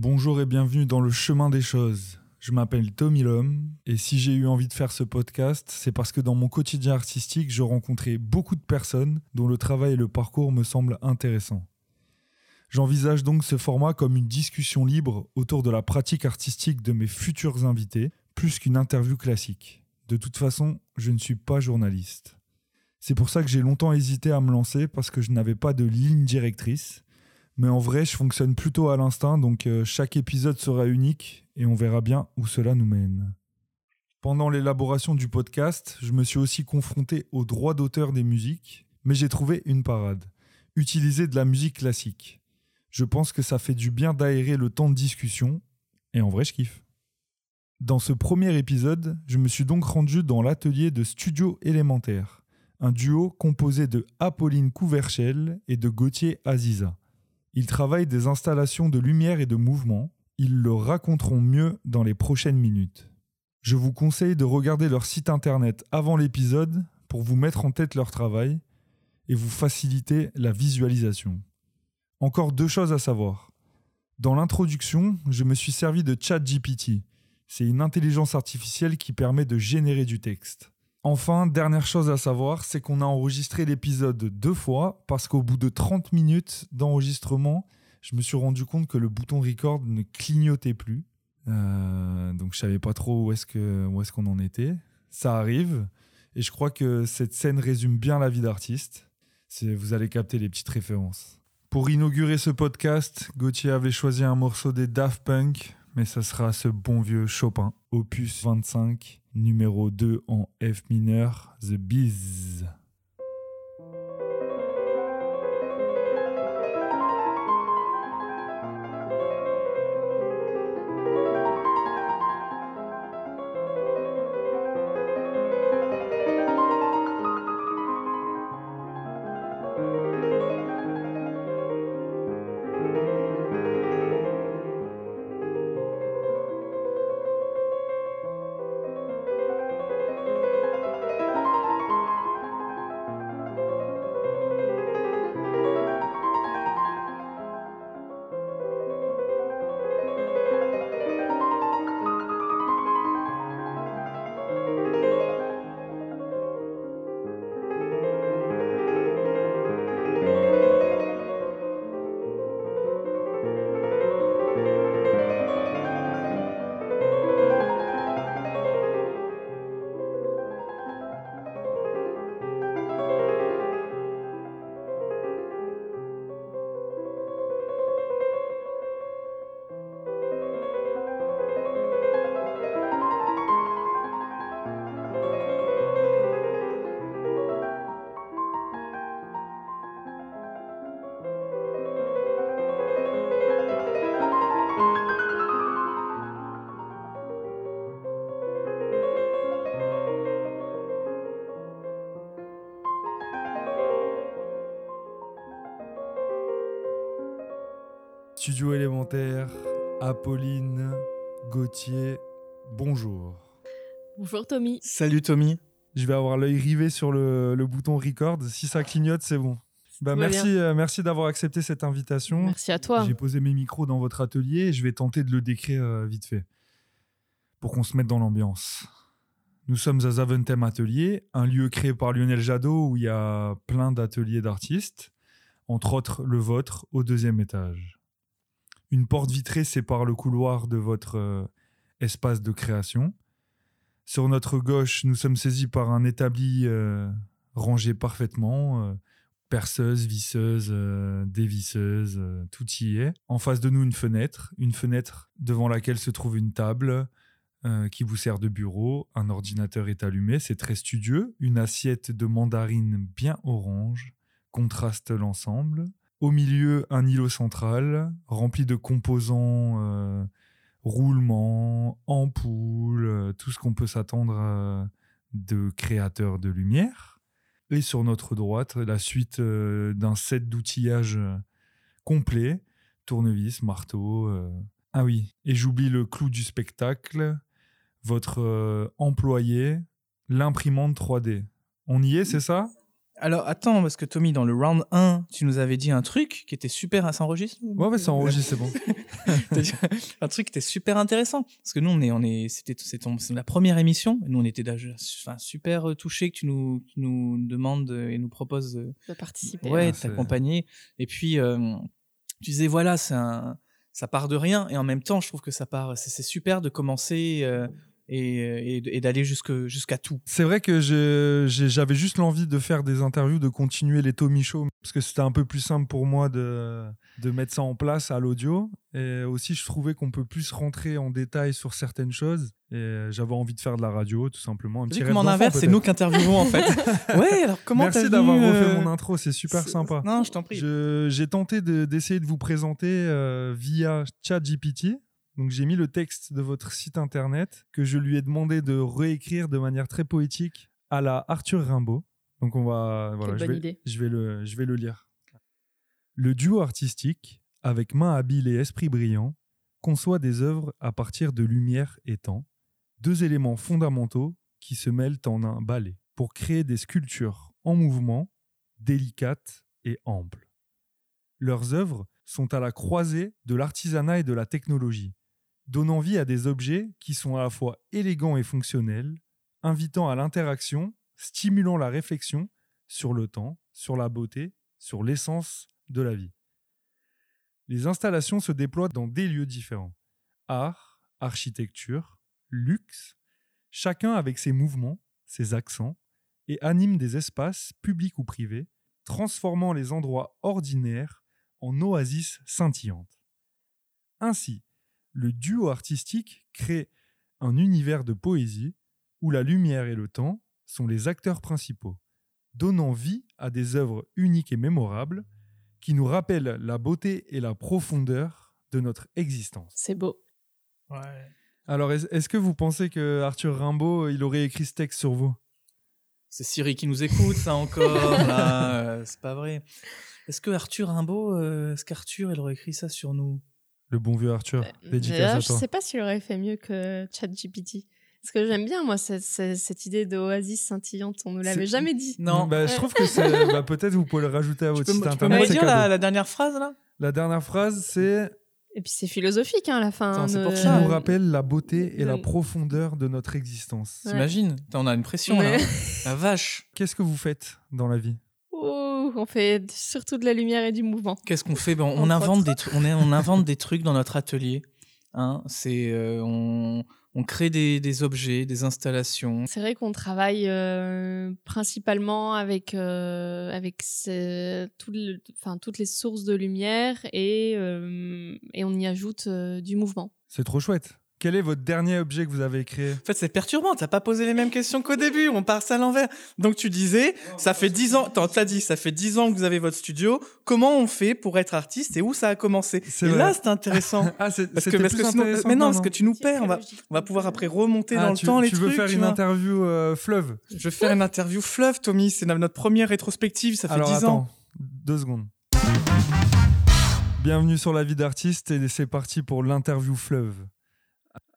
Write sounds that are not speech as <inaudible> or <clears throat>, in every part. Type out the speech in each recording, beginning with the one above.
Bonjour et bienvenue dans le chemin des choses. Je m'appelle Tommy Lhomme et si j'ai eu envie de faire ce podcast, c'est parce que dans mon quotidien artistique, je rencontrais beaucoup de personnes dont le travail et le parcours me semblent intéressants. J'envisage donc ce format comme une discussion libre autour de la pratique artistique de mes futurs invités, plus qu'une interview classique. De toute façon, je ne suis pas journaliste. C'est pour ça que j'ai longtemps hésité à me lancer parce que je n'avais pas de ligne directrice mais en vrai, je fonctionne plutôt à l'instinct, donc euh, chaque épisode sera unique et on verra bien où cela nous mène. Pendant l'élaboration du podcast, je me suis aussi confronté aux droits d'auteur des musiques, mais j'ai trouvé une parade. Utiliser de la musique classique. Je pense que ça fait du bien d'aérer le temps de discussion, et en vrai, je kiffe. Dans ce premier épisode, je me suis donc rendu dans l'atelier de Studio Élémentaire, un duo composé de Apolline Couverchel et de Gauthier Aziza. Ils travaillent des installations de lumière et de mouvement. Ils le raconteront mieux dans les prochaines minutes. Je vous conseille de regarder leur site internet avant l'épisode pour vous mettre en tête leur travail et vous faciliter la visualisation. Encore deux choses à savoir. Dans l'introduction, je me suis servi de ChatGPT. C'est une intelligence artificielle qui permet de générer du texte. Enfin, dernière chose à savoir, c'est qu'on a enregistré l'épisode deux fois parce qu'au bout de 30 minutes d'enregistrement, je me suis rendu compte que le bouton record ne clignotait plus. Euh, donc je savais pas trop où est-ce qu'on est qu'on en était. Ça arrive. Et je crois que cette scène résume bien la vie d'artiste. Vous allez capter les petites références. Pour inaugurer ce podcast, Gauthier avait choisi un morceau des Daft Punk, mais ça sera ce bon vieux Chopin, opus 25, numéro 2 en F mineur, The Bees. Studio élémentaire, Apolline, Gauthier, bonjour. Bonjour Tommy. Salut Tommy. Je vais avoir l'œil rivé sur le, bouton record. Si ça clignote, c'est bon. Bah, merci, euh, merci d'avoir accepté cette invitation. Merci à toi. J'ai posé mes micros dans votre atelier et je vais tenter de le décrire euh, vite fait pour qu'on se mette dans l'ambiance. Nous sommes à Zaventem Atelier, un lieu créé par Lionel Jadot où il y a plein d'ateliers d'artistes, entre autres le vôtre au deuxième étage. Une porte vitrée sépare le couloir de votre euh, espace de création. Sur notre gauche, nous sommes saisis par un établi euh, rangé parfaitement. Euh, perceuse, visseuse, dévisseuse, tout y est. En face de nous, une fenêtre. Une fenêtre devant laquelle se trouve une table qui vous sert de bureau. Un ordinateur est allumé, c'est très studieux. Une assiette de mandarine bien orange contraste l'ensemble. Au milieu, un îlot central rempli de composants, euh, roulements, ampoules, euh, tout ce qu'on peut s'attendre euh, de créateurs de lumière. Et sur notre droite, la suite d'un set d'outillage complet, tournevis, marteau. Ah oui, et j'oublie le clou du spectacle, votre employé, l'imprimante 3D. On y est, c'est ça? Alors attends, parce que Tommy, dans le round 1, tu nous avais dit un truc qui était super. Ça enregistre Ouais, ouais, ça enregistre, c'est bon. <laughs> T'as dit un truc qui était super intéressant. Parce que nous, on est, on est, c'était, c'est ton- c'est la première émission. Nous, on était déjà enfin, super touchés que tu nous, tu nous demandes et nous proposes euh, De participer. ouais, Ah, de t'accompagner. Et puis, euh, tu disais, voilà, c'est un- ça part de rien. Et en même temps, je trouve que ça part, c'est c'est super de commencer euh, et, et, et d'aller jusque, jusqu'à tout. C'est vrai que j'avais juste l'envie de faire des interviews, de continuer les Tommy Show, parce que c'était un peu plus simple pour moi de, de mettre ça en place à l'audio. Et aussi, je trouvais qu'on peut plus rentrer en détail sur certaines choses. Et j'avais envie de faire de la radio, tout simplement. Un petit comme en inverse, c'est nous qui interviewons en fait. <laughs> ouais, alors comment Merci d'avoir refait euh, mon intro, c'est super sympa. Non, je t'en prie. J'ai tenté de- d'essayer de, vous présenter euh, via ChatGPT. Donc j'ai mis le texte de votre site internet que je lui ai demandé de réécrire de manière très poétique à la Arthur Rimbaud. Donc on va voilà, vais, je vais le je vais le lire. Le duo artistique avec main habile et esprit brillant conçoit des œuvres à partir de lumière et temps, deux éléments fondamentaux qui se mêlent en un ballet pour créer des sculptures en mouvement, délicates et amples. Leurs œuvres sont à la croisée de l'artisanat et de la technologie, donnant vie à des objets qui sont à la fois élégants et fonctionnels, invitant à l'interaction, stimulant la réflexion sur le temps, sur la beauté, sur l'essence de la vie. Les installations se déploient dans des lieux différents. Art, architecture, luxe, chacun avec ses mouvements, ses accents, et animent des espaces, publics ou privés, transformant les endroits ordinaires en oasis scintillantes. Ainsi, le duo artistique crée un univers de poésie où la lumière et le temps sont les acteurs principaux, donnant vie à des œuvres uniques et mémorables qui nous rappellent la beauté et la profondeur de notre existence. C'est beau. Ouais. Alors, est- est-ce que vous pensez que Arthur Rimbaud, il aurait écrit ce texte sur vous? C'est Siri qui nous écoute, ça encore. là, euh, c'est pas vrai. Est-ce que Arthur Rimbaud, euh, est-ce qu'Arthur, il aurait écrit ça sur nous? Le bon vieux Arthur, D'ailleurs, à je toi. sais pas s'il aurait fait mieux que ChatGPT. Parce que j'aime bien, moi, cette, cette- cette idée d'oasis scintillante. On ne l'avait C'est- jamais dit. Non. Bah, je trouve que c'est. <laughs> bah, Peut-être vous pouvez le rajouter à votre site tu peux internet. me c'est redire la, dernière phrase là? La dernière phrase, c'est Et puis c'est philosophique, hein, à la fin. Attends, c'est pour qui ça. nous rappelle la beauté et la profondeur de notre existence. Ouais. T'imagines? On a une pression Ouais. là. La vache. Qu'est-ce que vous faites dans la vie? On fait surtout de la lumière et du mouvement. Qu'est-ce qu'on fait? Ben, on, invente des trucs. On, est- on invente des trucs dans notre atelier. Hein, c'est euh, on, on crée des, des objets, des installations. C'est vrai qu'on travaille euh, principalement avec, euh, avec ce- tout le- enfin, toutes les sources de lumière et, euh, et on y ajoute euh, du mouvement. C'est trop chouette. Quel est votre dernier objet que vous avez créé En fait, c'est perturbant. T'as pas posé les mêmes questions qu'au début. On part ça à l'envers. Donc, tu disais, ça fait 10 ans, attends, t'as dit, ça fait 10 ans que vous avez votre studio. Comment on fait pour être artiste et où ça a commencé? C'est Et vrai. là, c'est intéressant. <laughs> Ah, c'est Parce que, parce que sinon, mais non, parce que tu nous perds. On va, on va pouvoir après remonter Ah, dans le tu, temps les tu trucs. veux faire tu une vois. interview euh, fleuve? Je vais faire une interview fleuve, Tommy. C'est notre première rétrospective. Ça fait Alors 10 attends, ans. deux secondes. Bienvenue sur la vie d'artiste et c'est parti pour l'interview fleuve.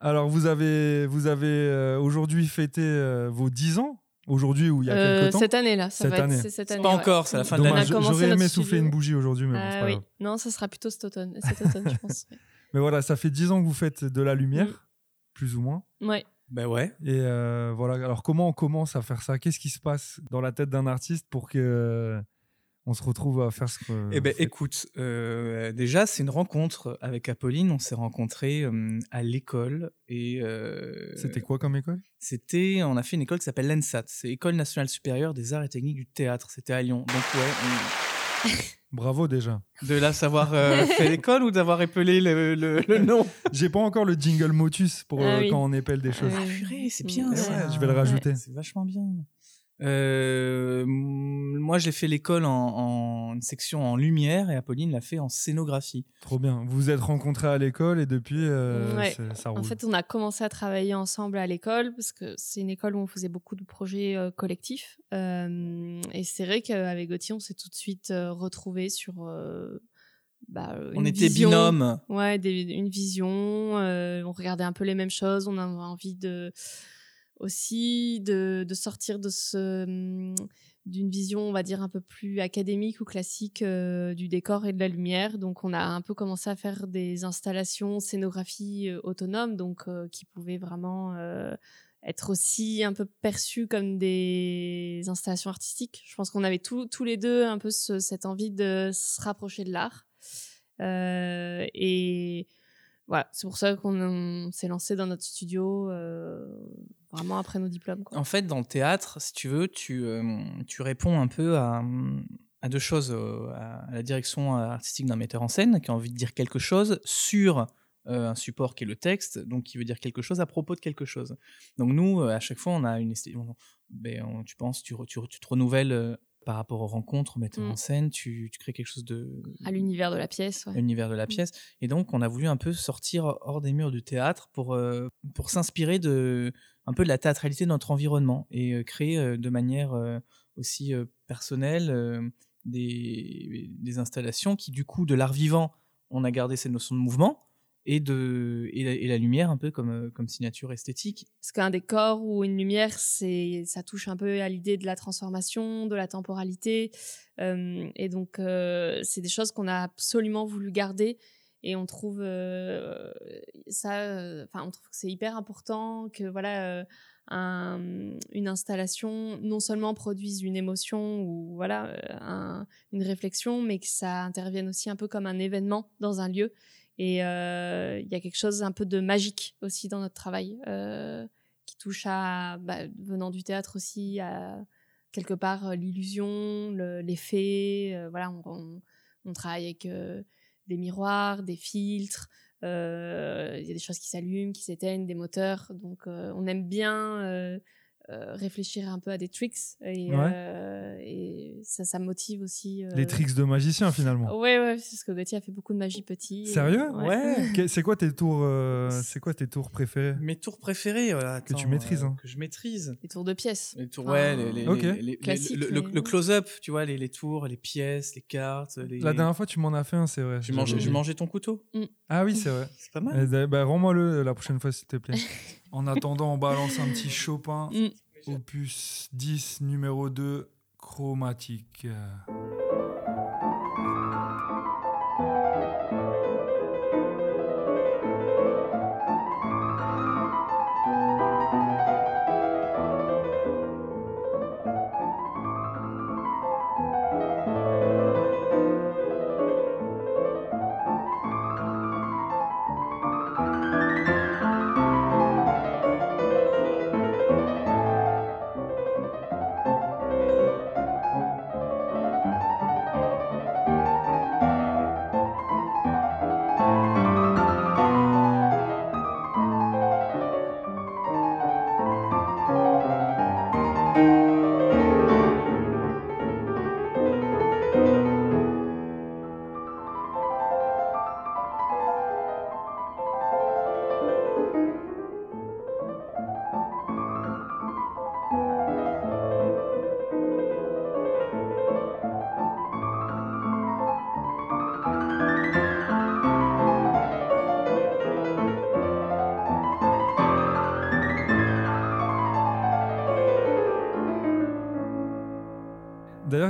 Alors vous avez, vous avez euh, aujourd'hui fêté euh, vos 10 ans Aujourd'hui ou il y a Euh, quelques temps cette année-là, ça Cette va année. être c'est cette C'est année. pas ouais. encore, c'est la fin de l'année. J'aurais aimé notre souffler studio. une bougie aujourd'hui, mais bon, c'est Ah pas oui. grave. Non, ça sera plutôt cet automne, cet automne je pense. <laughs> Mais voilà, ça fait 10 ans que vous faites de la lumière, Mm. plus ou moins. Ouais. Ben ouais. Et euh, voilà, alors comment on commence à faire ça? Qu'est-ce qui se passe dans la tête d'un artiste pour que euh, on se retrouve à faire ce que. Eh ben, écoute, euh, déjà, c'est une rencontre avec Apolline. On s'est rencontrés euh, à l'école et euh, C'était quoi comme école? C'était, on a fait une école qui s'appelle l'ENSAT, c'est École nationale supérieure des arts et techniques du théâtre. C'était à Lyon. Donc ouais, <laughs> Bravo déjà. de là savoir euh, <laughs> fait l'école ou d'avoir épelé le, le- le <laughs> nom? J'ai pas encore le jingle motus pour Ah oui. quand on épelle des choses. Ah Ah, oui. purée, c'est bien ça. je vais le rajouter. C'est vachement bien. Euh, moi, j'ai fait l'école en, en une section en lumière et Apolline l'a fait en scénographie. Trop bien. Vous vous êtes rencontrés à l'école et depuis, euh, Ouais. ça roule. En fait, on a commencé à travailler ensemble à l'école parce que c'est une école où on faisait beaucoup de projets euh, collectifs. Euh, et c'est vrai qu'avec Gauthier, on s'est tout de suite euh, retrouvés sur. euh, bah, On était vision. binômes. Ouais, des- une vision. euh, on regardait un peu les mêmes choses. On avait envie de aussi de, sortir de ce hum, d'une vision, on va dire, un peu plus académique ou classique euh, du décor et de la lumière. Donc, on a un peu commencé à faire des installations, scénographie euh, autonomes, donc euh, qui pouvaient vraiment être aussi un peu perçues comme des installations artistiques. Je pense qu'on avait tous les deux un peu cette envie de se rapprocher de l'art. et c'est pour ça qu'on s'est lancé dans notre studio vraiment après nos diplômes. En fait, dans le théâtre, si tu veux, tu, euh, tu réponds un peu à, deux choses. Euh, à la direction artistique d'un metteur en scène qui a envie de dire quelque chose sur euh, un support qui est le texte, donc qui veut dire quelque chose à propos de quelque chose. Donc nous, à chaque fois, on a une ben, tu penses, tu, tu, tu te renouvelles par rapport aux rencontres, metteur en mmh. scène, tu, tu, crées quelque chose de... À l'univers de la pièce. À l'univers de la mmh. pièce. Et donc, on a voulu un peu sortir hors des murs du théâtre pour, pour s'inspirer de, un peu de la théâtralité de notre environnement et euh, créer euh, de manière euh, aussi personnelle des, des, installations qui, du coup, de l'art vivant, on a gardé cette notion de mouvement et, de, et, la, lumière un peu comme, comme signature esthétique. Parce qu'un décor ou une lumière, c'est, ça touche un peu à l'idée de la transformation, de la temporalité. et donc, c'est des choses qu'on a absolument voulu garder et on trouve euh, ça euh, enfin on trouve que c'est hyper important que voilà euh, un, une installation non seulement produise une émotion ou voilà un, une réflexion mais que ça intervienne aussi un peu comme un événement dans un lieu et il y a quelque chose un peu de magique aussi dans notre travail qui touche à bah, venant du théâtre aussi à quelque part l'illusion l'effet voilà on, travaille avec des miroirs, des filtres. Euh, il y a des choses qui s'allument, qui s'éteignent, des moteurs. Donc, euh, on aime bien euh, euh, réfléchir un peu à des tricks et, euh, et ça, ça motive aussi. Les tricks de magicien finalement. Ouais, ouais, parce que Gauthier a fait beaucoup de magie petit. Sérieux? Ouais. <laughs> c'est quoi tes tours C'est quoi tes tours préférés? Mes tours préférés, voilà, que tu maîtrises. Hein. Que je maîtrise. Les tours de pièces. Les tours, ouais, les, les, le, close-up, tu vois, les, tours, les pièces, les cartes. La dernière fois, tu m'en as fait un, c'est vrai. Tu mangeais, mangeais ton couteau. Mm. Ah oui, c'est vrai. c'est pas mal. Eh, bah, Rends-moi-le la prochaine fois, s'il te plaît. <laughs> En attendant, on balance un petit Chopin. Mm. Opus 10, numéro 2, chromatique.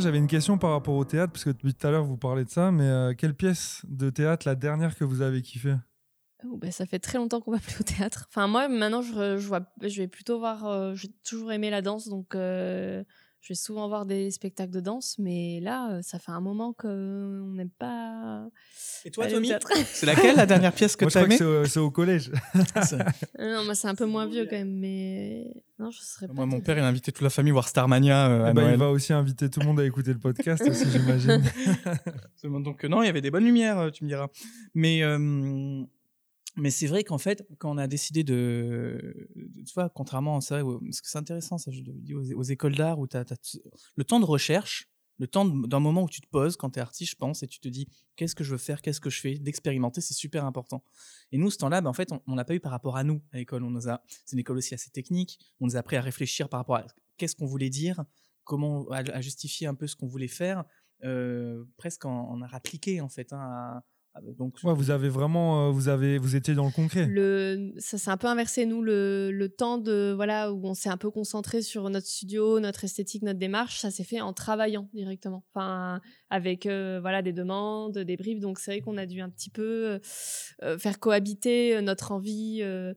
J'avais une question par rapport au théâtre, parce que depuis tout à l'heure, vous parlez de ça, mais euh, quelle pièce de théâtre, la dernière que vous avez kiffée? Oh, Ça fait très longtemps qu'on va plus au théâtre. Enfin, moi, maintenant, je, vais plutôt voir. Euh, j'ai toujours aimé la danse, donc euh, je vais souvent voir des spectacles de danse, mais là, ça fait un moment qu'on n'aime pas. Et toi, Tommy C'est laquelle la dernière pièce que tu as aimée C'est au, collège. Euh, <laughs> non, moi, c'est un peu moins vieux quand même, mais non, je serais pas. Moi, mon père, il a invité toute la famille voir Starmania. Euh, eh ben, il va aussi inviter tout le monde à écouter le podcast aussi, j'imagine. <laughs> Donc, non, il y avait des bonnes lumières, tu me diras. Mais. Mais c'est vrai qu'en fait, quand on a décidé de, tu vois, contrairement à ça, parce que c'est intéressant, ça, je dis aux, écoles d'art où tu as, le temps de recherche, le temps d'un moment où tu te poses quand tu es artiste, je pense, et tu te dis qu'est-ce que je veux faire, qu'est-ce que je fais, d'expérimenter, c'est super important. Et nous, ce temps-là, ben, en fait, on l'a pas eu par rapport à nous à l'école. On nous a, c'est une école aussi assez technique. On nous a appris à réfléchir par rapport à qu'est-ce qu'on voulait dire, comment à, justifier un peu ce qu'on voulait faire, euh, presque en, en art appliqué en fait, hein, Ah, Donc, Ouais, vous avez vraiment, euh, vous avez, vous étiez dans le concret. le ça s'est un peu inversé nous le, le temps de voilà où on s'est un peu concentré sur notre studio notre esthétique notre démarche ça s'est fait en travaillant directement enfin avec euh, voilà des demandes des briefs donc c'est vrai qu'on a dû un petit peu euh, faire cohabiter euh, notre envie euh,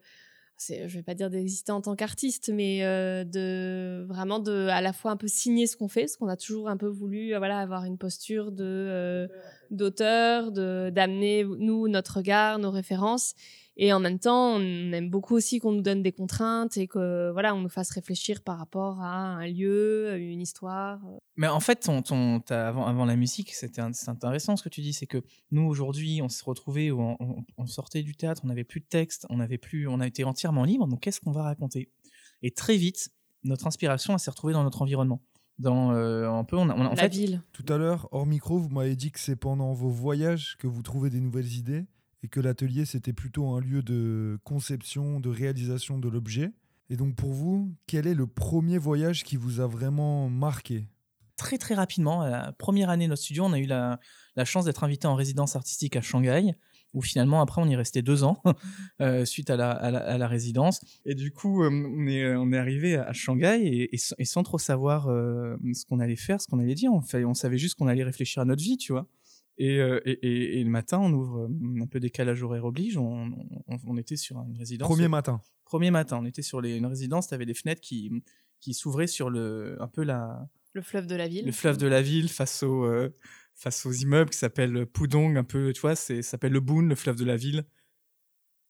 je vais pas dire d'exister en tant qu'artiste mais euh, de vraiment de à la fois un peu signer ce qu'on fait parce qu'on a toujours un peu voulu euh, voilà avoir une posture de euh, d'auteur de d'amener nous notre regard nos références et en même temps, on aime beaucoup aussi qu'on nous donne des contraintes et que voilà, on nous fasse réfléchir par rapport à un lieu, une histoire. Mais en fait, ton, ton, t'as- avant, avant la musique, c'était intéressant ce que tu dis, c'est que nous aujourd'hui, on s'est retrouvés où on, on- on sortait du théâtre, on n'avait plus de texte, on avait plus, on a été entièrement libre. Donc qu'est-ce qu'on va raconter? Et très vite, notre inspiration, elle s'est retrouvée dans notre environnement, dans euh, un peu, on, a- on a- en la fait, ville. Tout à l'heure, hors micro, vous m'avez dit que c'est pendant vos voyages que vous trouvez des nouvelles idées et que l'atelier, c'était plutôt un lieu de conception, de réalisation de l'objet. Et donc pour vous, quel est le premier voyage qui vous a vraiment marqué? Très très rapidement, la première année de notre studio, on a eu la, chance d'être invité en résidence artistique à Shanghai, où finalement après on y restait deux ans <laughs> euh, suite à la, à, la, résidence. Et du coup, euh, on est, arrivé à Shanghai et, sans trop savoir euh, ce qu'on allait faire, ce qu'on allait dire, on, fait, on savait juste qu'on allait réfléchir à notre vie, tu vois. Et, euh, et, et, et le matin, on ouvre euh, un peu décalage horaire oblige, on, on, on était sur une résidence. Premier matin. Premier matin, on était sur les, une résidence, tu avais des fenêtres qui, qui s'ouvraient sur le, un peu la, Le fleuve de la ville. le fleuve de la ville face aux, euh, face aux immeubles qui s'appellent Pudong, un peu, tu vois, c'est, ça s'appelle le Boon, le fleuve de la ville.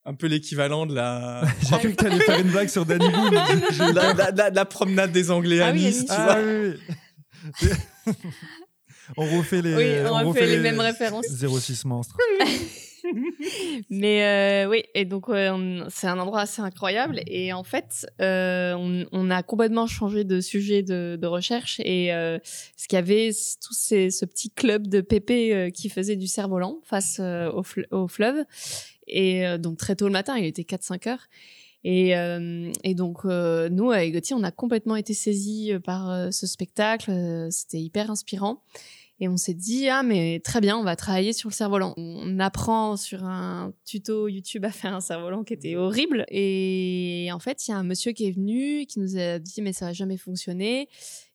Un peu l'équivalent de la, <laughs> J'ai cru que tu allais faire une blague sur Danny Boone. <laughs> La, la- la- la promenade des Anglais à Ah Nice, Nice. tu Ah vois. oui, oui. <laughs> on refait les, Oui, on refait les mêmes références. 06 monstres. <laughs> Mais euh, oui, et donc c'est un endroit assez incroyable. Et en fait, euh, on, on a complètement changé de sujet de, de recherche. Et euh, ce qu'il y avait, tout ces, ce petit club de pépé euh, qui faisait du cerf-volant face au, fle- au fleuve. Et donc très tôt le matin, il était 4-5 heures. Et, euh, et donc, euh, nous, avec Gauthier, on a complètement été saisis euh, par euh, ce spectacle. Euh, C'était hyper inspirant. Et on s'est dit, ah, mais très bien, on va travailler sur le cerf-volant. On apprend sur un tuto YouTube à faire un cerf-volant qui était horrible. Et en fait, il y a un monsieur qui est venu, qui nous a dit, mais ça va jamais fonctionner.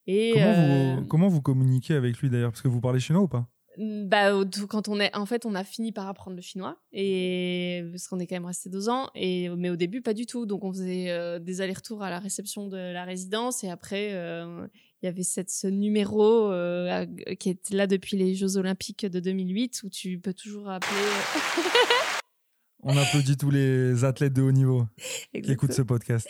Et Comment, euh, vous, comment vous communiquez avec lui d'ailleurs? Parce que vous parlez chinois ou pas? Bah, au- tout- quand on est, en fait, on a fini par apprendre le chinois et parce qu'on est quand même resté deux ans. Et mais au début, pas du tout. Donc, on faisait euh, des allers-retours à la réception de la résidence et après, euh, il y avait cette, ce numéro euh, qui est là depuis les Jeux Olympiques de 2008 où tu peux toujours appeler. <laughs> On applaudit tous les athlètes de haut niveau qui écoutent ce podcast.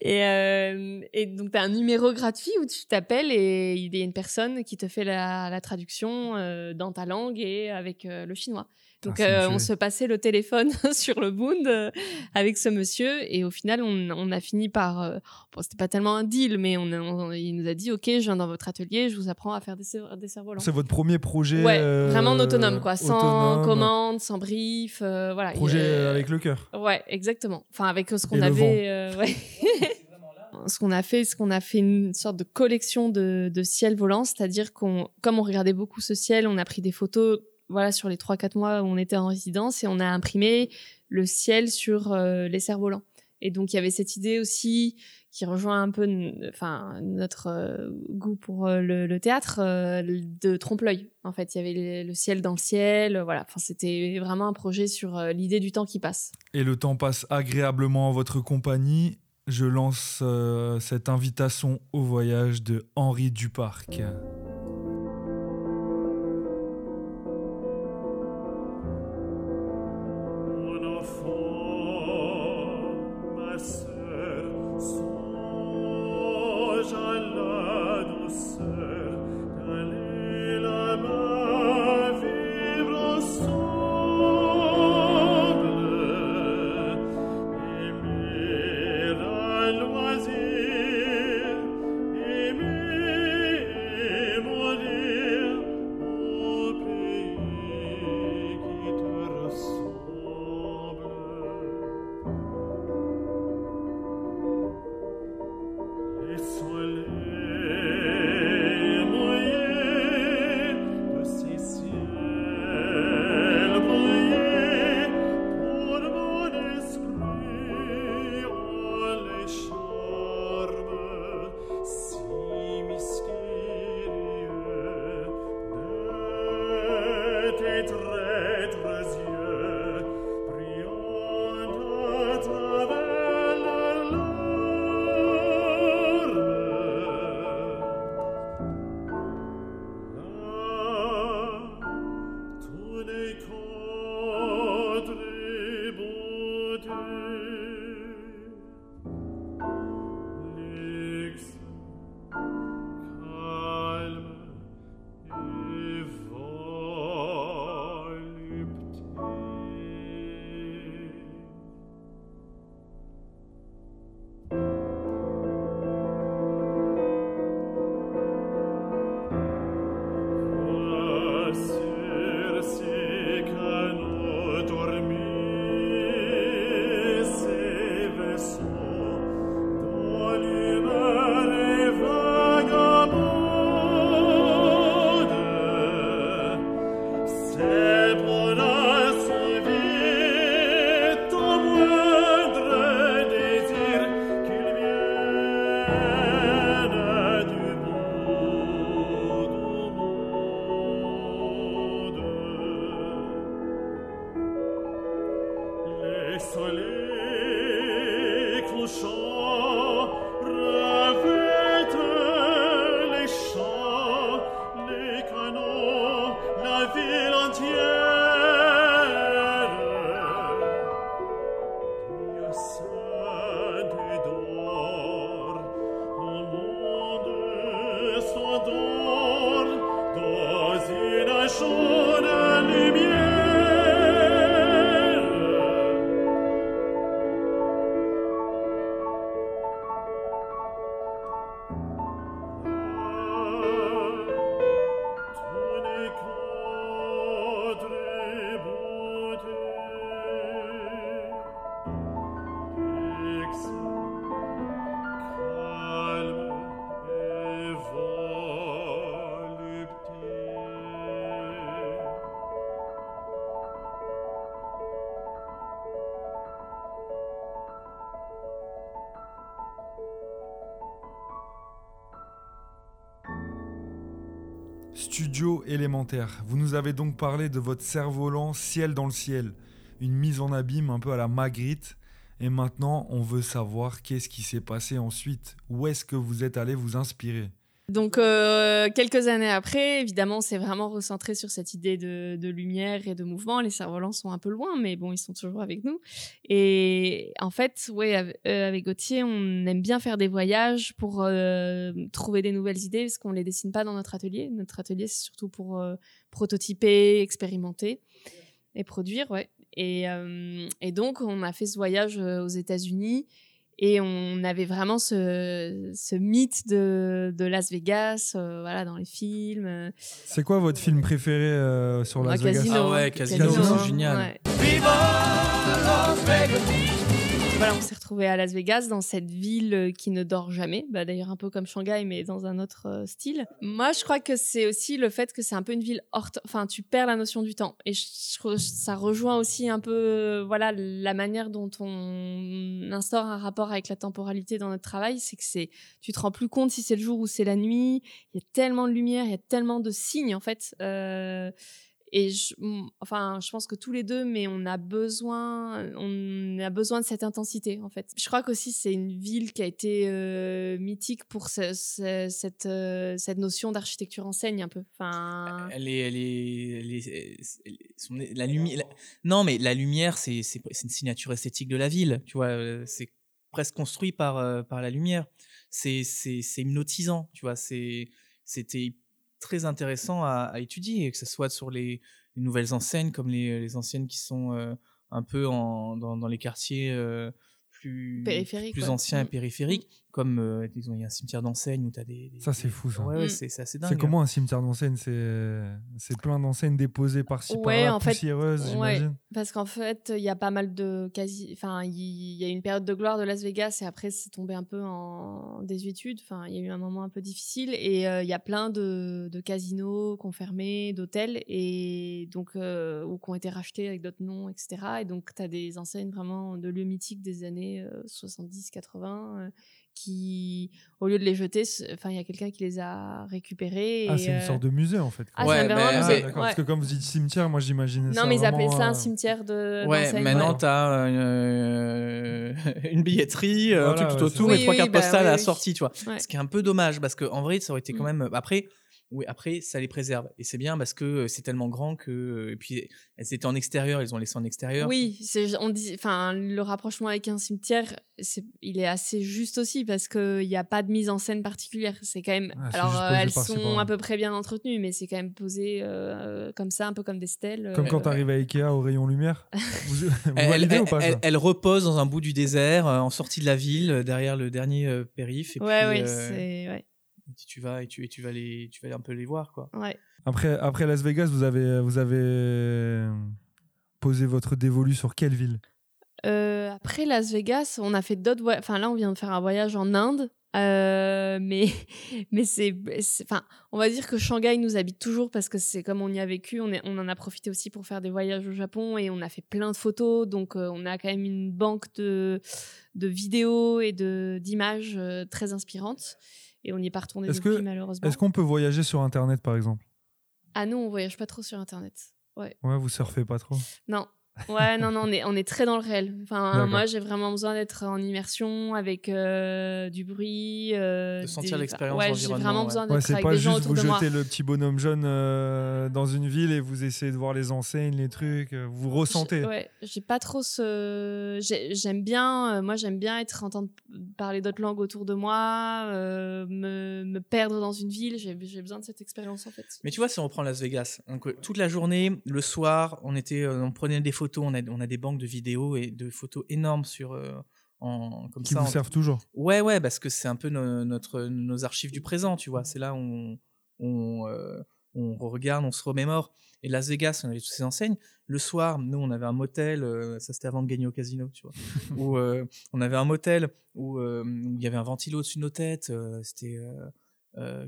Et, euh, et donc, tu as un numéro gratuit où tu t'appelles et il y a une personne qui te fait la, la traduction euh, dans ta langue et avec euh, le chinois. Donc, Ah, euh, on se passait le téléphone <laughs> sur le Boond euh, avec ce monsieur et au final, on, on a fini par. Euh, bon, c'était pas tellement un deal, mais on, on- il nous a dit Ok, je viens dans votre atelier, je vous apprends à faire des, des cerfs-volants. C'est votre premier projet Ouais, euh, vraiment en autonome, quoi, sans autonome, commande, sans brief, euh, voilà. Projet avec le cœur. Ouais, exactement. Enfin, avec ce qu'on avait. euh, ouais. <laughs> ce qu'on a fait, c'est qu'on a fait une sorte de collection de, de ciel volant, c'est-à-dire qu'on, comme on regardait beaucoup ce ciel, on a pris des photos, voilà, sur les 3-4 mois où on était en résidence et on a imprimé le ciel sur euh, les cerfs-volants. Et donc, il y avait cette idée aussi qui rejoint un peu, enfin, notre euh, goût pour euh, le, théâtre de trompe-l'œil. En fait, il y avait le, ciel dans le ciel, voilà. C'était vraiment un projet sur l'idée du temps qui passe. Et le temps passe agréablement en votre compagnie. Je lance cette invitation au voyage de Henri Duparc. sua dor. Vous nous avez donc parlé de votre cerf-volant Ciel dans le ciel, une mise en abîme un peu à la Magritte. Et maintenant, on veut savoir qu'est-ce qui s'est passé ensuite. Où est-ce que vous êtes allé vous inspirer? Donc, euh, quelques années après, évidemment, c'est vraiment recentré sur cette idée de, lumière et de mouvement. Les cerfs-volants sont un peu loin, mais bon, ils sont toujours avec nous. Et en fait, ouais, euh, avec Gauthier, on aime bien faire des voyages pour euh, trouver des nouvelles idées, parce qu'on les dessine pas dans notre atelier. Notre atelier, c'est surtout pour prototyper, expérimenter et produire, ouais. Et, et donc, on a fait ce voyage aux États-Unis. Et on avait vraiment ce, ce mythe de, de Las Vegas, euh, voilà, dans les films. C'est quoi votre film préféré euh, sur Las Vegas? Casino, Ah ouais, hein, Casino, c'est génial. ouais. Voilà, on s'est retrouvé à Las Vegas, dans cette ville euh, qui ne dort jamais. Bah, D'ailleurs, un peu comme Shanghai, mais dans un autre euh, style. Moi, je crois que c'est aussi le fait que c'est un peu une ville hors... Enfin, tu perds la notion du temps. Et je, je ça rejoint aussi un peu euh, voilà, la manière dont on instaure un rapport avec la temporalité dans notre travail. C'est que c'est, tu te rends plus compte si c'est le jour ou c'est la nuit. Il y a tellement de lumière, il y a tellement de signes, en fait. Et je, enfin, je pense que tous les deux, mais on a besoin, on a besoin de cette intensité en fait. Je crois qu'aussi c'est une ville qui a été euh, mythique pour ce- ce- cette euh, cette notion d'architecture enseigne un peu. Enfin, Elle est, elle est, elle est- elle est- son- la lumière. Non, mais la lumière, c'est c'est c'est une signature esthétique de la ville. Tu vois, euh, c'est presque construit par par la lumière. C'est c'est c'est hypnotisant. Tu vois, c'est c'était très intéressant à, à étudier, que ce soit sur les, les nouvelles enseignes comme les, les anciennes qui sont euh, un peu en, dans, dans les quartiers euh, plus plus anciens et Mm. périphériques, comme euh, disons il y a un cimetière d'enseigne où tu as des, des- Ça, c'est fou, ça. Ouais, ouais, Mm. c'est c'est assez dingue. C'est comment un cimetière d'enseignes C'est c'est plein d'enseignes déposées par-ci Ouais, par-là, poussiéreuses, ouais. j'imagine. parce qu'en fait il y a pas mal de quasi, enfin il y a une période de gloire de Las Vegas et après c'est tombé un peu en désuétude. Enfin il y a eu un moment un peu difficile et euh, il y a plein de, de casinos qu'on fermé, d'hôtels et donc euh, ou qui ont été rachetés avec d'autres noms, etc. Et donc tu as des enseignes vraiment de lieux mythiques des années 70-80 qui, au lieu de les jeter, enfin il y a quelqu'un qui les a récupérés. Ah, c'est une euh, sorte de musée en fait. Ah, Ouais, c'est mais- Ah, musée, d'accord, ouais. Parce que comme vous dites cimetière, moi j'imaginais ça. Non, mais ils appelaient ça un euh, cimetière de. Ouais, maintenant ouais. tu as <laughs> une billetterie, euh, un truc tout ouais, autour et trois cartes bah postales oui, à la sortie, tu vois. Ouais. Ce qui est un peu dommage parce qu'en vrai, ça aurait été quand Mm. même. Après, oui, après, ça les préserve. Et c'est bien parce que c'est tellement grand que. Et puis, elles étaient en extérieur, ils ont laissé en extérieur. Oui, on dit, enfin, le rapprochement avec un cimetière, il est assez juste aussi parce qu'il n'y a pas de mise en scène particulière. C'est quand même, Ah, alors euh, posé elles sont par-là. à peu près bien entretenues, mais c'est quand même posé euh, comme ça, un peu comme des stèles. Comme euh, quand t'arrives à Ikea au rayon lumière. <laughs> Vous, vous Elle, validez elle- ou pas ça? elle- elle repose dans un bout du désert, euh, en sortie de la ville, derrière le dernier euh, périph. Et Ouais, puis, euh, c'est, ouais, tu vas et tu, et tu vas les, tu vas un peu les voir, quoi. ouais. Après, après Las Vegas, vous avez, vous avez posé votre dévolu sur quelle ville? Euh, après Las Vegas, on a fait d'autres voyages. Enfin, là, on vient de faire un voyage en Inde. Euh, <laughs> mais mais c'est c'est- enfin on va dire que Shanghai nous habite toujours parce que c'est comme on y a vécu on, est, on en a profité aussi pour faire des voyages au Japon et on a fait plein de photos donc euh, on a quand même une banque de de vidéos et de d'images euh, très inspirantes et on n'y est pas retourné Est-ce depuis que- malheureusement. Est-ce qu'on peut voyager sur Internet par exemple? Ah non on voyage pas trop sur internet. Ouais, vous surfez pas trop? non Ouais, non, non, on est, on est très dans le réel. Enfin, moi, j'ai vraiment besoin d'être en immersion avec euh, du bruit. euh, De sentir des- l'expérience Ouais, j'ai vraiment ouais. besoin Ouais, d'être c'est avec pas des gens juste autour vous de moi. jetez le petit bonhomme jaune euh, dans une ville et vous essayez de voir les enseignes, les trucs, vous ressentez. Je- Ouais, j'ai pas trop ce. j'ai- J'aime bien, euh, moi, j'aime bien être entendre parler d'autres langues autour de moi, euh, me, me perdre dans une ville. J'ai j'ai besoin de cette expérience, en fait. Mais tu vois, si on reprend Las Vegas, donc, euh, toute la journée, le soir, on, était, euh, on prenait des photos, on a, on a des banques de vidéos et de photos énormes sur, euh, en, comme Qui ça. vous en- servent toujours. Ouais, ouais, parce que c'est un peu no- notre, nos archives du présent, tu vois. C'est là où on, on, euh, on regarde, on se remémore. Et Las Vegas, on avait toutes ces enseignes. Le soir, nous, on avait un motel, euh, ça c'était avant de gagner au casino, tu vois. <laughs> où euh, on avait un motel où il y avait un ventilo au-dessus de nos têtes, c'était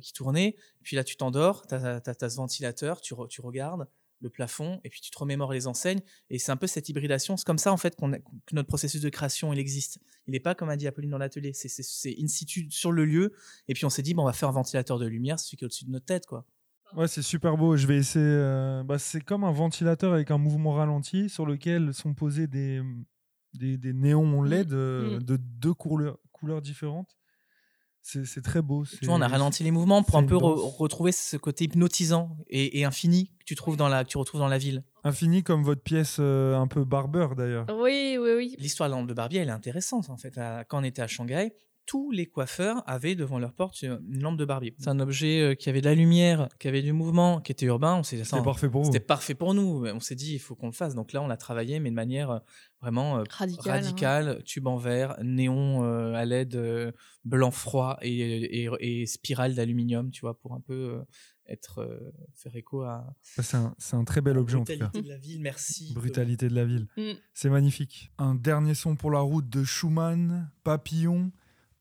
qui tournait. Puis là, tu t'endors, tu as, ce ventilateur, tu, re- tu regardes le plafond, et puis tu te remémores les enseignes. Et c'est un peu cette hybridation. C'est comme ça, en fait, qu'on a- que notre processus de création, il existe. Il n'est pas, comme a dit Apolline dans l'atelier, c'est- c'est c'est in situ sur le lieu. Et puis on s'est dit, bon, on va faire un ventilateur de lumière, celui qui est au-dessus de notre tête, quoi. Ouais, c'est super beau. Je vais essayer. euh, bah, c'est comme un ventilateur avec un mouvement ralenti sur lequel sont posés des, des, des néons LED euh, Mm. de deux couleurs, couleurs différentes. C'est très beau. Tu vois, on a ralenti les mouvements pour un peu re- retrouver ce côté hypnotisant et, et infini que tu, trouves dans la, que tu retrouves dans la ville. Infini comme votre pièce euh, un peu barbeur d'ailleurs. Oui, oui, oui. L'histoire de la lampe de Barbie, elle est intéressante en fait. À- Quand on était à Shanghai, tous les coiffeurs avaient devant leur porte une lampe de Barbie. C'est un objet euh, qui avait de la lumière, qui avait du mouvement, qui était urbain. On s'est dit, C'était ça, parfait pour vous. C'était parfait pour nous. On s'est dit, il faut qu'on le fasse. Donc là, on l'a travaillé, mais de manière euh, vraiment euh, Radical. hein. radicale, tube en verre, néon euh, à LED euh, blanc froid et, et, et spirale d'aluminium, tu vois, pour un peu euh, être euh, faire écho à C'est un, c'est un très bel objet en tout cas. brutalité de la ville. Merci. Brutalité de la ville. Mm. C'est magnifique. Un dernier son pour la route de Schumann, Papillon,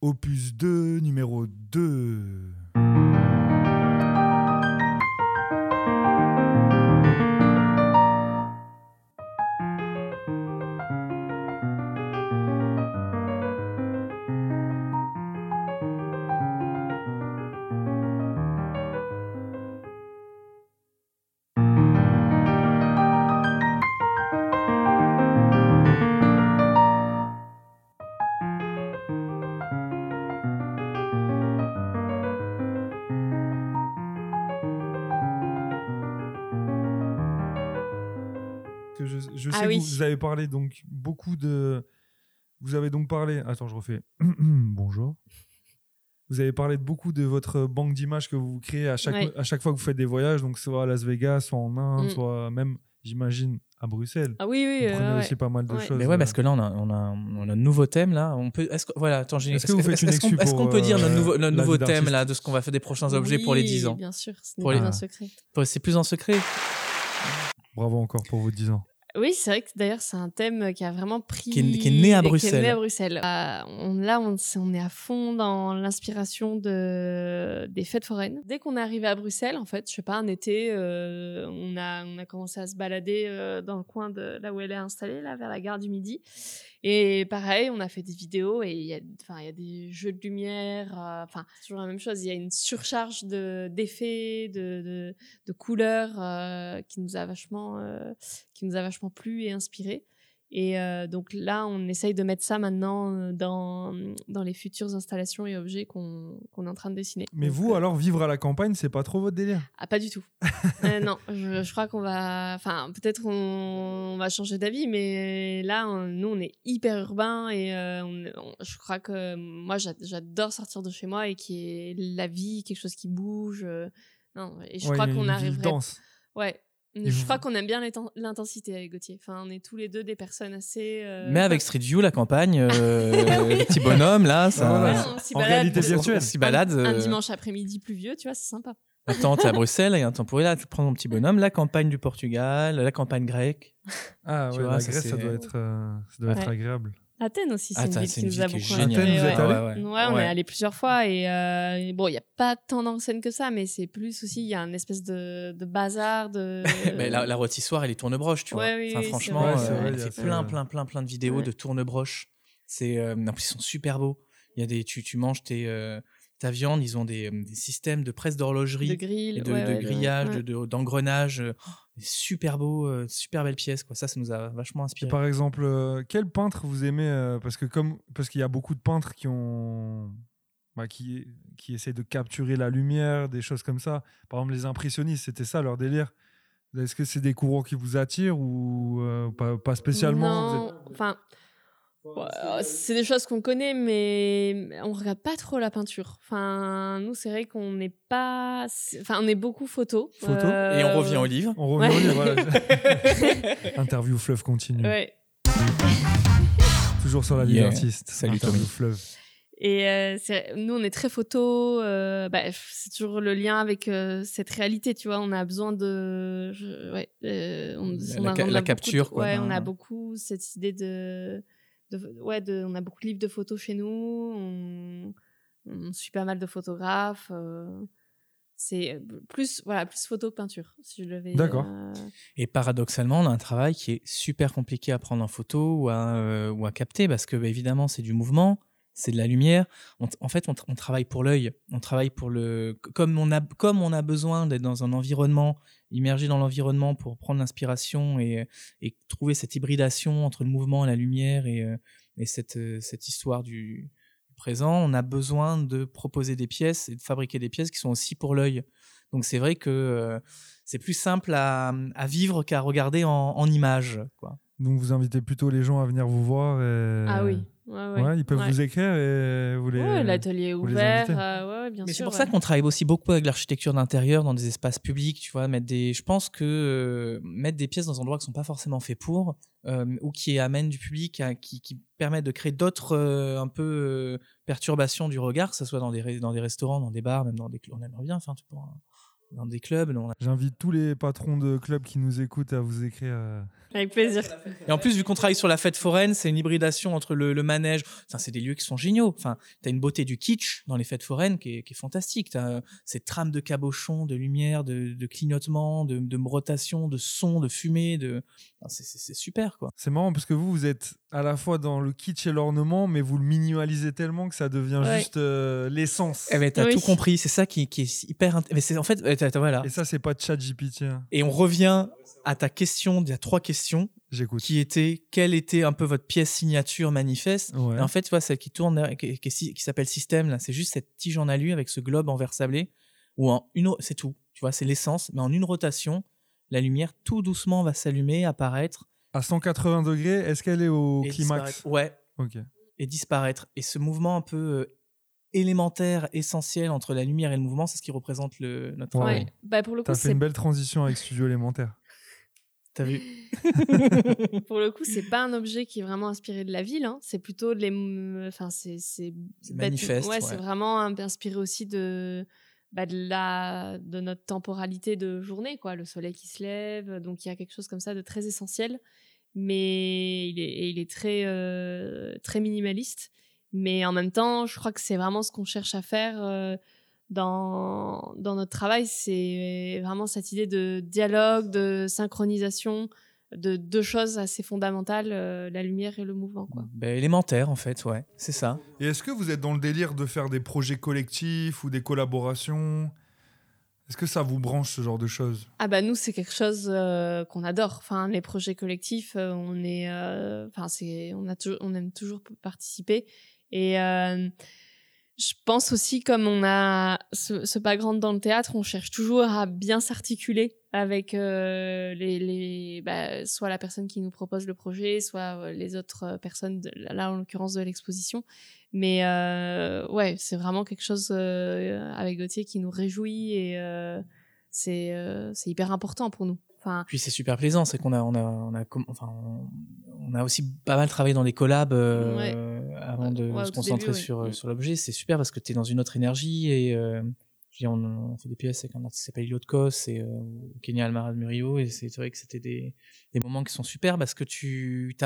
opus 2, numéro 2. Que je, je sais Ah que oui. vous, vous avez parlé donc beaucoup de. Vous avez donc parlé. Attends, je refais. <clears throat> Bonjour. Vous avez parlé de beaucoup de votre banque d'images que vous créez à chaque, Ouais. à chaque fois que vous faites des voyages, donc soit à Las Vegas, soit en Inde, Mm. soit même, j'imagine, à Bruxelles. Ah oui, oui. Vous euh, prenez ouais. aussi pas mal de Ouais. choses. Mais ouais, euh, parce que là, on a, on a, on a un nouveau thème là. On peut, est-ce que, voilà, attends, j'ai- Est-ce que vous faites une est-ce qu'on peut dire notre euh, nouveau, notre nouveau thème là, de ce qu'on va faire des prochains objets pour les 10 Oui, ans? Bien sûr, ce n'est Pour pas les- un secret. C'est plus en secret. Bravo encore pour vos 10 ans. Oui, c'est vrai que d'ailleurs, c'est un thème qui a vraiment pris. Qui est- qui est né à Qui est Bruxelles. né à Bruxelles. Euh, on- là, on, on est à fond dans l'inspiration de, des fêtes foraines. Dès qu'on est arrivé à Bruxelles, en fait, je sais pas, un été, euh, on, a, on a commencé à se balader euh, dans le coin de là où elle est installée, là, vers la gare du Midi. Et pareil, on a fait des vidéos et il y a, enfin, il y a des jeux de lumière. euh, Enfin, c'est toujours la même chose. Il y a une surcharge de d'effets, de, de, de couleurs euh, qui nous a vachement, euh, qui nous a vachement plu et inspiré. Et euh, donc là, on essaye de mettre ça maintenant euh, dans, dans les futures installations et objets qu'on qu'on est en train de dessiner. Mais Donc, vous, euh, alors, vivre à la campagne, c'est pas trop votre délire? Ah, pas du tout. Euh, non, je, je crois qu'on va. Enfin, peut-être on, on va changer d'avis, mais là, on- nous, on est hyper urbain et on- je crois que moi, j'a- j'adore sortir de chez moi et qu'il y ait la vie, quelque chose qui bouge. non, et je Ouais, crois qu'on arriverait. dense. Ouais. Je vous- crois qu'on aime bien l'inten- l'intensité avec Gauthier. Enfin, on est tous les deux des personnes assez. euh, Mais avec Street View, la campagne, euh, <laughs> le petit bonhomme là, ça. Voilà. On En balade réalité virtuelle. On s'y balade. Un, un euh, dimanche après-midi pluvieux, tu vois, c'est sympa. Attends, t'es à <laughs> Bruxelles, il y a un temps pour là, tu prends mon petit bonhomme, la campagne du Portugal, la campagne grecque. Ah Tu ouais, vois, la ça, Grèce, ça c'est- doit être, euh, ça doit être agréable. Athènes aussi, c'est une ville qui nous a beaucoup inspiré, Athènes, vous êtes ouais. allé ouais, Ouais, on Ouais. est allé plusieurs fois et euh, et bon, il n'y a pas tant d'enseignes que ça, mais c'est plus aussi, il y a une espèce de, de bazar, de. <laughs> Mais la, la rôtissoire, elle est tourne-broche, tu vois. Ouais, oui, Enfin, oui, c'est franchement, c'est euh, plein, plein, plein, plein de vidéos Ouais. de tourne-broche. C'est, euh, ils sont super beaux. Il y a des, tu, tu manges tes, euh, ta viande, ils ont des, des systèmes de presse d'horlogerie de grill, et de, ouais, de ouais, grillage, ouais. de- de- d'engrenage. Super beau, euh, super belle pièce. Quoi. Ça, ça nous a vachement Et inspiré. par exemple, euh, quel peintre vous aimez euh, Parce que comme parce qu'il y a beaucoup de peintres qui ont bah, qui qui essaient de capturer la lumière, des choses comme ça. Par exemple, les impressionnistes, c'était ça leur délire. Est-ce que c'est des courants qui vous attirent ou euh, pas, pas spécialement? Vous Non, êtes- enfin, c'est des choses qu'on connaît, mais on regarde pas trop la peinture. Enfin, nous, c'est vrai qu'on n'est pas, enfin, on est beaucoup photo. Photo Et on revient au livre. On revient Ouais. au livre, voilà. <laughs> Interview fleuve continue. Ouais. Toujours sur la vie Yeah. d'artiste. Salut, Interview Tommy. fleuve. Et euh, nous, on est très photo. euh, bah, c'est toujours le lien avec euh, cette réalité, tu vois. On a besoin de, je- ouais, euh, on, La- on a- on a la capture, de- quoi, Ouais, on a beaucoup cette idée de, de- ouais, de, on a beaucoup de livres de photos chez nous. On, on suit pas mal de photographes. euh, c'est plus, voilà, plus photo que peinture, si je devais. D'accord. euh, Et paradoxalement, on a un travail qui est super compliqué à prendre en photo ou à, euh, ou à capter parce que, bah, évidemment, c'est du mouvement, c'est de la lumière. En fait, on, travaille pour l'œil. On travaille pour le. Comme on a, comme on a besoin d'être dans un environnement, immergé dans l'environnement pour prendre l'inspiration et, trouver cette hybridation entre le mouvement et la lumière et, euh, et cette, euh, cette histoire du, présent, on a besoin de proposer des pièces et de fabriquer des pièces qui sont aussi pour l'œil. Donc c'est vrai que euh, c'est plus simple à, à vivre qu'à regarder en, en images. Quoi. Donc vous invitez plutôt les gens à venir vous voir. et- Ah oui. Ouais, ouais. Ouais, ils peuvent Ouais. vous écrire et vous les. Ouais, l'atelier est ouvert. euh, bien Mais sûr. c'est pour ouais. ça qu'on travaille aussi beaucoup avec l'architecture d'intérieur dans des espaces publics, tu vois, mettre des. Je pense que euh, mettre des pièces dans des endroits qui sont pas forcément faits pour, euh, ou qui amènent du public, à- qui, qui permettent de créer d'autres euh, un peu euh, perturbations du regard, que ce soit dans des dans des restaurants, dans des bars, même dans des clubs. On aimerait bien, enfin, tu vois, dans des clubs. J'invite tous les patrons de clubs qui nous écoutent à vous écrire. euh, Avec plaisir. Et en plus, vu qu'on travaille sur la fête foraine, c'est une hybridation entre le, le manège. Enfin, c'est des lieux qui sont géniaux. Enfin, t'as une beauté du kitsch dans les fêtes foraines qui est, qui est fantastique. T'as euh, cette trame de cabochon, de lumière, de, de clignotement, de, de rotation, de son, de fumée. De... Enfin, c'est- super, quoi. C'est marrant parce que vous, vous êtes à la fois dans le kitsch et l'ornement, mais vous le minimalisez tellement que ça devient Ouais. juste euh, l'essence. Eh ben, t'as Oui. tout compris. C'est ça qui, qui est hyper. Mais c'est en fait, voilà. Et ça, c'est pas de chat GPT. hein. Et on revient à ta question. Il y a trois questions J'écoute. qui étaient quelle était un peu votre pièce signature manifeste? Ouais. Et en fait, tu vois, celle qui tourne, là, qui, qui- qui s'appelle Système, là, c'est juste cette tige en alu avec ce globe en verre sablé, où en une, c'est tout. Tu vois, c'est l'essence, mais en une rotation, la lumière tout doucement va s'allumer, apparaître À 180 degrés, est-ce qu'elle est au climax? Ouais, Ok. et disparaître. Et ce mouvement un peu euh, élémentaire, essentiel entre la lumière et le mouvement, c'est ce qui représente le, notre Ouais. travail. Ouais. Bah, pour le coup, T'as fait c'est une belle transition avec Studio Élémentaire. T'as vu <laughs> pour le coup, c'est pas un objet qui est vraiment inspiré de la ville. hein. C'est plutôt de les, enfin, c'est c'est manifeste, Ouais, ouais. c'est vraiment un- inspiré aussi de bah, de la de notre temporalité de journée, quoi. Le soleil qui se lève, donc il y a quelque chose comme ça de très essentiel, mais il est et il est très euh, très minimaliste. Mais en même temps, je crois que c'est vraiment ce qu'on cherche à faire. euh, dans, dans notre travail, c'est vraiment cette idée de dialogue, de synchronisation, de deux choses assez fondamentales, euh, la lumière et le mouvement. Quoi. Ben, Élémentaire, en fait, ouais, c'est ça. Et est-ce que vous êtes dans le délire de faire des projets collectifs ou des collaborations? Est-ce que ça vous branche ce genre de choses? Ah bah nous, c'est quelque chose euh, qu'on adore. Enfin, les projets collectifs, euh, on est, euh, enfin c'est, on a toujours, on aime toujours participer. Et euh, je pense aussi, comme on a ce, ce background dans le théâtre, on cherche toujours à bien s'articuler avec euh, les, les bah, soit la personne qui nous propose le projet, soit euh, les autres euh, personnes, de- là en l'occurrence de l'exposition. Mais euh, ouais, c'est vraiment quelque chose euh, avec Gauthier qui nous réjouit et euh, c'est c'est hyper important pour nous. Enfin, Puis c'est super plaisant, c'est qu'on a, on a, on a, enfin, on, a aussi pas mal travaillé dans des collabs euh, Ouais. avant de Ouais, se concentrer début, ouais. sur, Mm. sur l'objet. C'est super parce que tu es dans une autre énergie et euh, je veux dire, on, on fait des pièces avec un artiste qui s'appelle Elliot Kos et euh, Kenya Almara de Murillo et c'est vrai que c'était des, des moments qui sont super parce que tu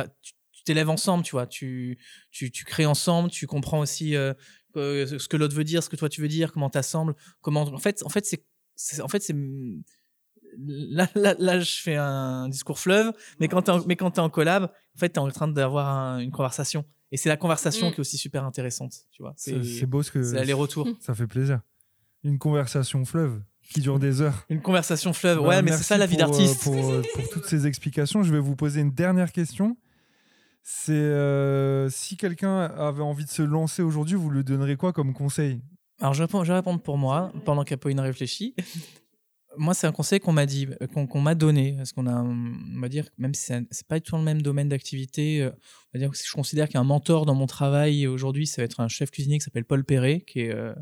t'élèves ensemble, tu vois, tu, tu, tu crées ensemble, tu comprends aussi euh, ce que l'autre veut dire, ce que toi tu veux dire, comment t'assembles, comment en fait en fait c'est c'est- en fait c'est là, là, là, je fais un discours fleuve, mais quand t'es en, mais quand t'es en collab, en fait, t'es en train d'avoir un- une conversation. Et c'est la conversation Mm. qui est aussi super intéressante, tu vois. C'est C'est c'est beau ce que c'est l'aller-retour. <laughs> ça fait plaisir. Une conversation fleuve. qui dure des heures. Une conversation fleuve. Bah, ouais, mais c'est ça la vie pour, euh, d'artiste. Pour, euh, pour toutes ces explications, je vais vous poser une dernière question. C'est euh, si quelqu'un avait envie de se lancer aujourd'hui, vous lui donnerez quoi comme conseil? Alors, je, vais répondre pour moi, pendant qu'Apolline réfléchit. Moi, c'est un conseil qu'on m'a dit, euh, qu'on qu'on m'a donné, parce qu'on a, on va dire, même si c'est- pas du tout le même domaine d'activité, euh, on va dire que je considère qu'un mentor dans mon travail aujourd'hui, ça va être un chef cuisinier qui s'appelle Paul Perret, qui est, euh,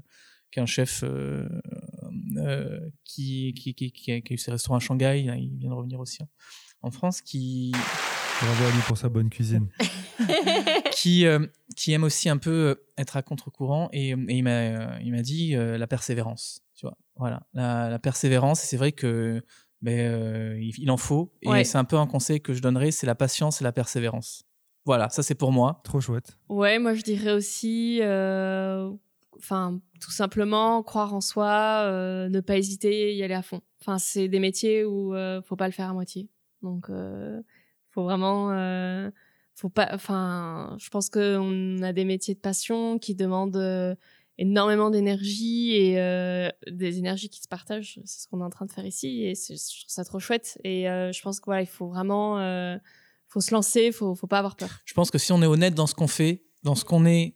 qui est un chef euh, euh, qui, qui, qui, qui a, qui a eu ses restaurants à Shanghai, là, il vient de revenir aussi hein, en France, qui, Bravo à lui pour sa bonne cuisine. <laughs> qui, euh, qui aime aussi un peu être à contre-courant et, et il m'a il m'a dit euh, la persévérance tu vois voilà la, la persévérance et c'est vrai que ben, euh, il, en faut et Ouais. c'est un peu un conseil que je donnerais c'est la patience et la persévérance voilà ça c'est pour moi Trop chouette. Ouais, moi je dirais aussi, euh, enfin, tout simplement croire en soi, euh, ne pas hésiter, y aller à fond. Enfin, c'est des métiers où euh, faut pas le faire à moitié. Donc, euh, faut vraiment, euh, faut pas. Enfin, je pense qu'on a des métiers de passion qui demandent euh, énormément d'énergie et euh, des énergies qui se partagent. C'est ce qu'on est en train de faire ici et je trouve ça trop chouette. Et euh, je pense que voilà, il faut vraiment, euh, faut se lancer, faut, faut pas avoir peur. je pense que si on est honnête dans ce qu'on fait dans ce qu'on est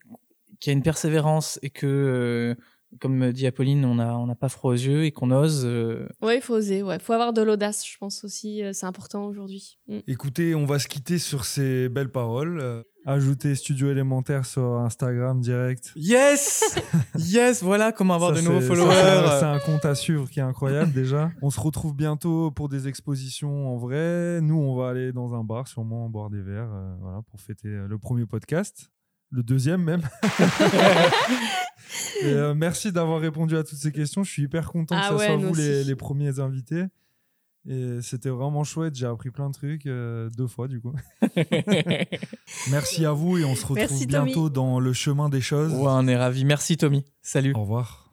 qu'il y a une persévérance et que euh, comme dit Apolline on n'a pas froid aux yeux et qu'on ose euh, Ouais, il faut oser. Ouais, faut avoir de l'audace, je pense aussi. euh, C'est important aujourd'hui. Mm. Écoutez, on va se quitter sur ces belles paroles. Ajoutez Studio Élémentaire sur Instagram direct. yes <laughs> yes voilà comment avoir Ça, de nouveaux followers C'est un compte à suivre qui est incroyable déjà. On se retrouve bientôt pour des expositions en vrai. Nous, on va aller dans un bar, sûrement boire des verres, euh, voilà, pour fêter euh, le premier podcast, le deuxième même. <laughs> Et, euh, merci d'avoir répondu à toutes ces questions. Je suis hyper content Ah que ça ouais, soit vous les premiers invités. Et c'était vraiment chouette. J'ai appris plein de trucs euh, deux fois du coup. <laughs> Merci à vous et on se retrouve Merci, Tommy. bientôt dans le chemin des choses. Ouais, on est ravis. Merci Tommy. Salut. Au revoir.